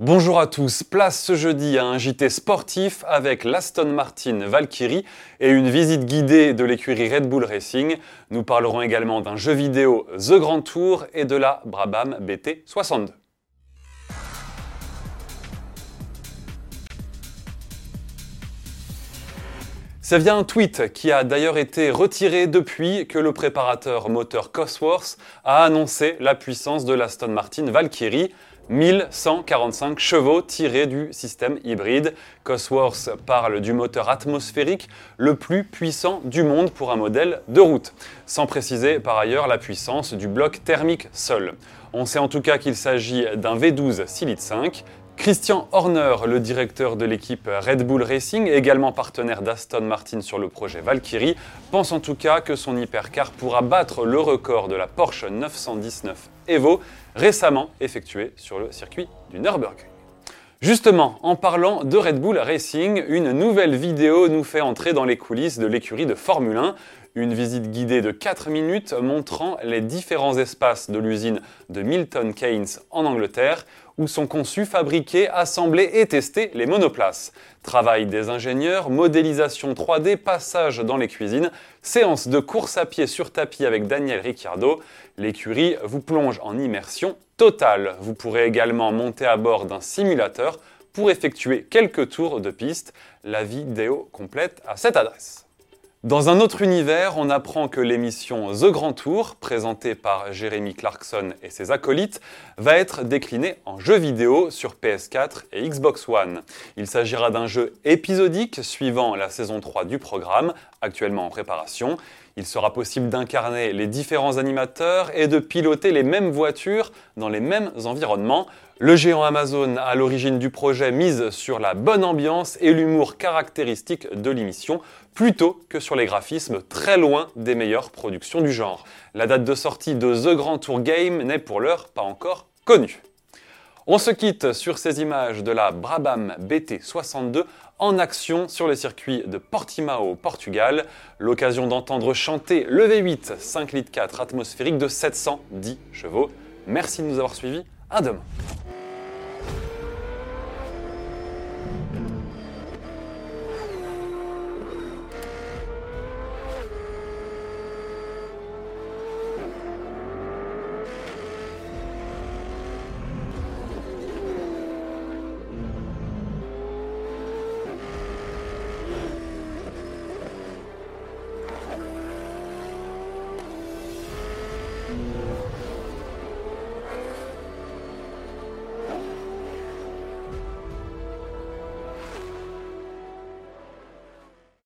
Bonjour à tous, place ce jeudi à un JT sportif avec l'Aston Martin Valkyrie et une visite guidée de l'écurie Red Bull Racing. Nous parlerons également d'un jeu vidéo The Grand Tour et de la Brabham BT62. C'est via un tweet qui a d'ailleurs été retiré depuis que le préparateur moteur Cosworth a annoncé la puissance de l'Aston Martin Valkyrie. 1145 chevaux tirés du système hybride. Cosworth parle du moteur atmosphérique le plus puissant du monde pour un modèle de route, sans préciser par ailleurs la puissance du bloc thermique seul. On sait en tout cas qu'il s'agit d'un V12 6 litres 5 Christian Horner, le directeur de l'équipe Red Bull Racing, également partenaire d'Aston Martin sur le projet Valkyrie, pense en tout cas que son hypercar pourra battre le record de la Porsche 919 Evo, récemment effectué sur le circuit du Nürburgring. Justement, en parlant de Red Bull Racing, une nouvelle vidéo nous fait entrer dans les coulisses de l'écurie de Formule 1. Une visite guidée de 4 minutes montrant les différents espaces de l'usine de Milton Keynes en Angleterre où sont conçus, fabriqués, assemblés et testés les monoplaces. Travail des ingénieurs, modélisation 3D, passage dans les cuisines, séance de course à pied sur tapis avec Daniel Ricciardo. L'écurie vous plonge en immersion totale. Vous pourrez également monter à bord d'un simulateur pour effectuer quelques tours de piste. La vidéo complète à cette adresse. Dans un autre univers, on apprend que l'émission The Grand Tour, présentée par Jeremy Clarkson et ses acolytes, va être déclinée en jeu vidéo sur PS4 et Xbox One. Il s'agira d'un jeu épisodique suivant la saison 3 du programme, actuellement en préparation. Il sera possible d'incarner les différents animateurs et de piloter les mêmes voitures dans les mêmes environnements. Le géant Amazon, à l'origine du projet, mise sur la bonne ambiance et l'humour caractéristique de l'émission, plutôt que sur les graphismes très loin des meilleures productions du genre. La date de sortie de The Grand Tour Game n'est pour l'heure pas encore connue. On se quitte sur ces images de la Brabham BT62 en action sur le circuit de Portimao, Portugal. L'occasion d'entendre chanter le V8 5 litres 4 atmosphérique de 710 chevaux. Merci de nous avoir suivis. À demain. うん。